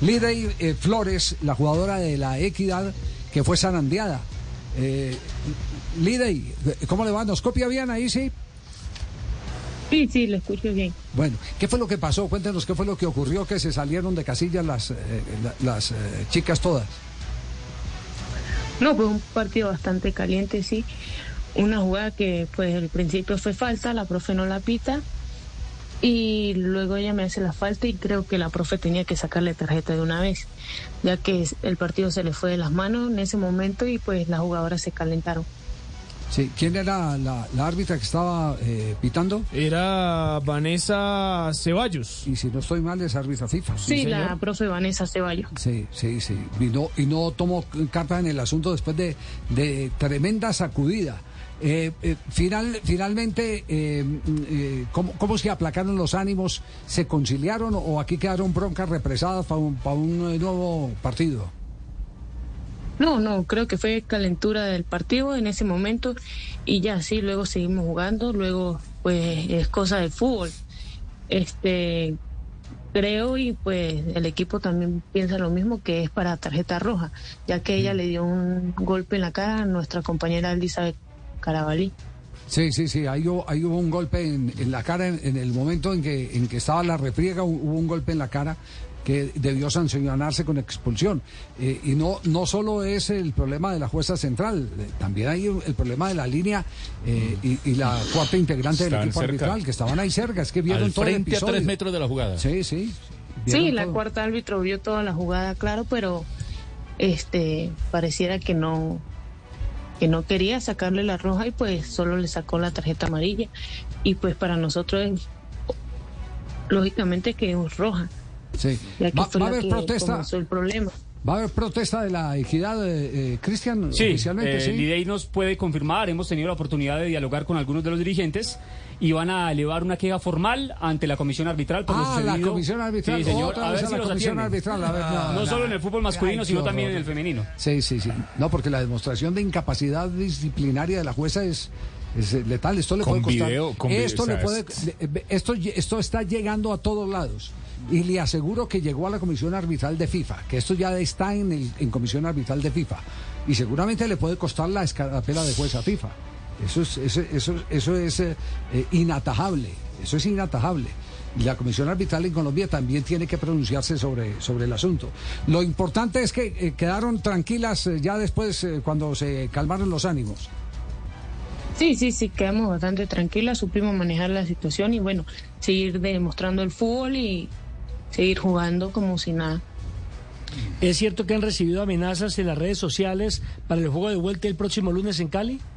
Lidey eh, Flores, la jugadora de la Equidad, que fue zarandeada. Eh, Lidey, ¿cómo le va? ¿Nos copia bien ahí, sí? Sí, sí, lo escucho bien. Bueno, ¿qué fue lo que pasó? Cuéntenos qué fue lo que ocurrió, que se salieron de casillas las, eh, la- las eh, chicas todas. No, pues un partido bastante caliente, sí. Una jugada que, pues, al principio fue falta, la profe no la pita. Y luego ella me hace la falta y creo que la profe tenía que sacarle tarjeta de una vez, ya que el partido se le fue de las manos en ese momento y pues las jugadoras se calentaron. Sí, ¿quién era la, la árbitra que estaba eh, pitando? Era Vanessa Ceballos. Y si no estoy mal, es árbitra FIFA. Sí, la señor. profe Vanessa Ceballos. Sí, sí, sí. Y no, y no tomó carta en el asunto después de, de tremenda sacudida. Eh, eh, final, finalmente, eh, ¿cómo, ¿cómo se aplacaron los ánimos? ¿Se conciliaron o aquí quedaron broncas represadas para un, para un nuevo partido? No, no, creo que fue calentura del partido en ese momento y ya sí, luego seguimos jugando, luego pues es cosa del fútbol. Este creo y pues el equipo también piensa lo mismo que es para tarjeta roja, ya que ella le dio un golpe en la cara a nuestra compañera Elizabeth Carabalí. Sí, sí, sí. Ahí hubo, ahí hubo un golpe en, en la cara en, en el momento en que, en que estaba la refriega, hu- hubo un golpe en la cara que debió sancionarse con expulsión. Eh, y no, no solo es el problema de la jueza central, eh, también hay el problema de la línea eh, y, y la cuarta integrante del equipo cerca. arbitral, que estaban ahí cerca, es que vieron Al todo el frente a episodio. tres metros de la jugada. Sí, sí. Sí, la todo. cuarta árbitro vio toda la jugada, claro, pero este pareciera que no que no quería sacarle la roja y pues solo le sacó la tarjeta amarilla y pues para nosotros es lógicamente que es roja, Sí. Va, a haber que protesta. el problema. Va a haber protesta de la equidad, eh, eh, Cristian, Sí, oficialmente, eh, sí. Lidey nos puede confirmar, hemos tenido la oportunidad de dialogar con algunos de los dirigentes y van a elevar una queja formal ante la comisión arbitral por lo Ah, la comisión arbitral. Sí, señor, Otra a ver si la los comisión arbitral. A ver, no, No no. solo en el fútbol masculino, Ay, sino también en el femenino. Sí, sí, sí. No, porque la demostración de incapacidad disciplinaria de la jueza es, es eh, letal. Esto le Con puede costar. video, con video, esto le puede. Esto, esto está llegando a todos lados. Y le aseguro que llegó a la comisión arbitral de FIFA, que esto ya está en, el, en comisión arbitral de FIFA. Y seguramente le puede costar la escarapela de jueza a FIFA. Eso es, eso, eso, eso es eh, eh, inatajable. Eso es inatajable. Y la Comisión Arbitral en Colombia también tiene que pronunciarse sobre, sobre el asunto. Lo importante es que eh, quedaron tranquilas eh, ya después, cuando se calmaron los ánimos. Sí, sí, sí, quedamos bastante tranquilas, supimos manejar la situación y bueno, seguir demostrando el fútbol y seguir jugando como si nada. ¿Es cierto que han recibido amenazas en las redes sociales para el juego de vuelta el próximo lunes en Cali?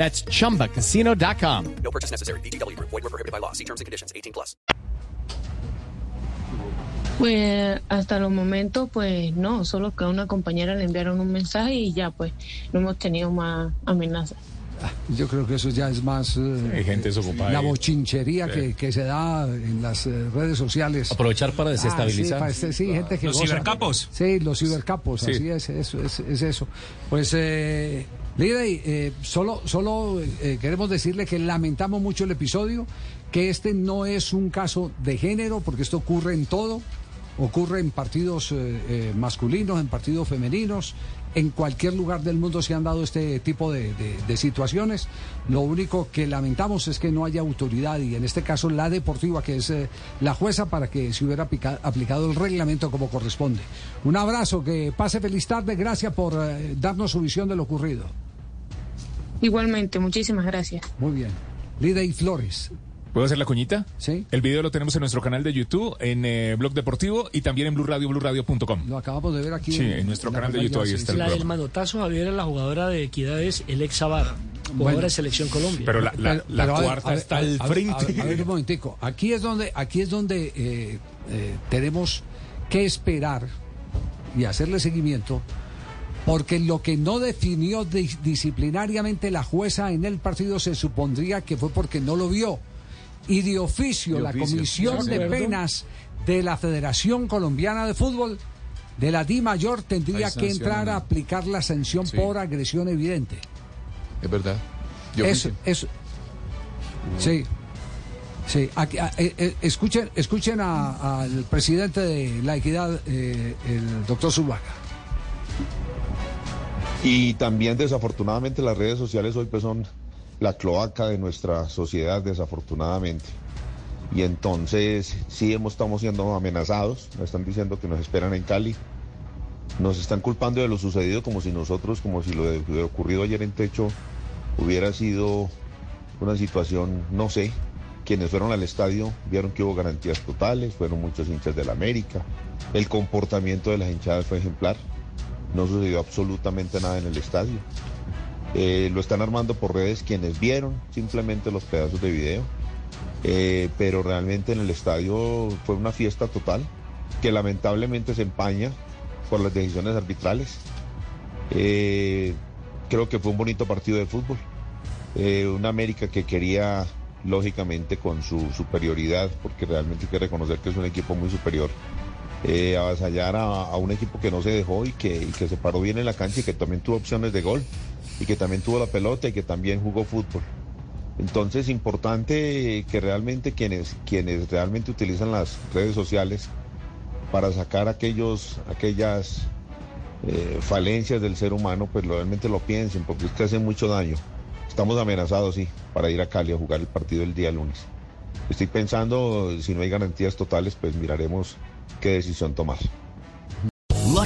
That's chumbacasino.com. No purchase necessary. BGW. Void were prohibited by law. See terms and conditions. 18 plus. Pues hasta los momentos, pues no, solo que a una compañera le enviaron un mensaje y ya, pues no hemos tenido más amenazas. Yo creo que eso ya es más eh, Hay gente desocupada la ahí. bochinchería que, que se da en las eh, redes sociales. Aprovechar para Ah, sí, desestabilizar. pa- este- sí, gente que Los goza. cibercapos. Sí, los cibercapos, Sí. así es, eso, es, es eso. Pues, eh, Lidey, eh, solo, solo eh, queremos decirle que lamentamos mucho el episodio, que este no es un caso de género, porque esto ocurre en todo, ocurre en partidos eh, eh, masculinos, en partidos femeninos, en cualquier lugar del mundo se han dado este tipo de, de- de situaciones. Lo único que lamentamos es que no haya autoridad y en este caso la deportiva, que es eh, la jueza, para que se hubiera aplica- aplicado el reglamento como corresponde. Un abrazo, que pase feliz tarde, gracias por eh, darnos su visión de lo ocurrido. Igualmente, muchísimas gracias. Muy bien. Lida y Flores. ¿Puedo hacer la cuñita? Sí. El video lo tenemos en nuestro canal de YouTube, en eh, Blog Deportivo y también en Blue Radio, BlueRadio.com. Lo acabamos de ver aquí. Sí, en nuestro canal de YouTube ahí está el La del manotazo, Javier, es la jugadora de Equidades, el ex Zabar, jugadora Bueno. de Selección Colombia. Pero la, pero cuarta a ver, está al frente. A ver, a ver un momentico. Aquí es donde, aquí es donde eh, eh, tenemos que esperar y hacerle seguimiento, porque lo que no definió dis- disciplinariamente la jueza en el partido se supondría que fue porque no lo vio. Y de oficio, De la Comisión de. Penas de la Federación Colombiana de Fútbol, de la Di Mayor, tendría que entrar a aplicar la sanción Sí. por agresión evidente. Es verdad. Yo Eso. Sí. Sí, aquí, a- eh, eh, escuchen, escuchen al presidente de la equidad, eh, el doctor Zuluaga. Y también desafortunadamente las redes sociales hoy pues son la cloaca de nuestra sociedad desafortunadamente. Y entonces sí hemos, estamos siendo amenazados, nos están diciendo que nos esperan en Cali, nos están culpando de lo sucedido como si nosotros, como si lo de, lo ocurrido ayer en Techo hubiera sido una situación, no sé, quienes fueron al estadio vieron que hubo garantías totales, fueron muchos hinchas del América, el comportamiento de las hinchadas fue ejemplar, no sucedió absolutamente nada en el estadio. Eh, lo están armando por redes quienes vieron simplemente los pedazos de video, Eh, pero realmente en el estadio fue una fiesta total que lamentablemente se empaña por las decisiones arbitrales. Eh, creo que fue un bonito partido de fútbol. Una América que quería, lógicamente, con su superioridad, porque realmente hay que reconocer que es un equipo muy superior, avasallar a, un equipo que no se dejó y que se paró bien en la cancha y que también tuvo opciones de gol y que también tuvo la pelota y que también jugó fútbol. Entonces, importante que realmente quienes, quienes realmente utilizan las redes sociales para sacar aquellos, aquellas eh, falencias del ser humano, pues realmente lo piensen, porque es que hace mucho daño. Estamos amenazados, sí, para ir a Cali a jugar el partido el día lunes. Estoy pensando, si no hay garantías totales, pues miraremos qué decisión tomar.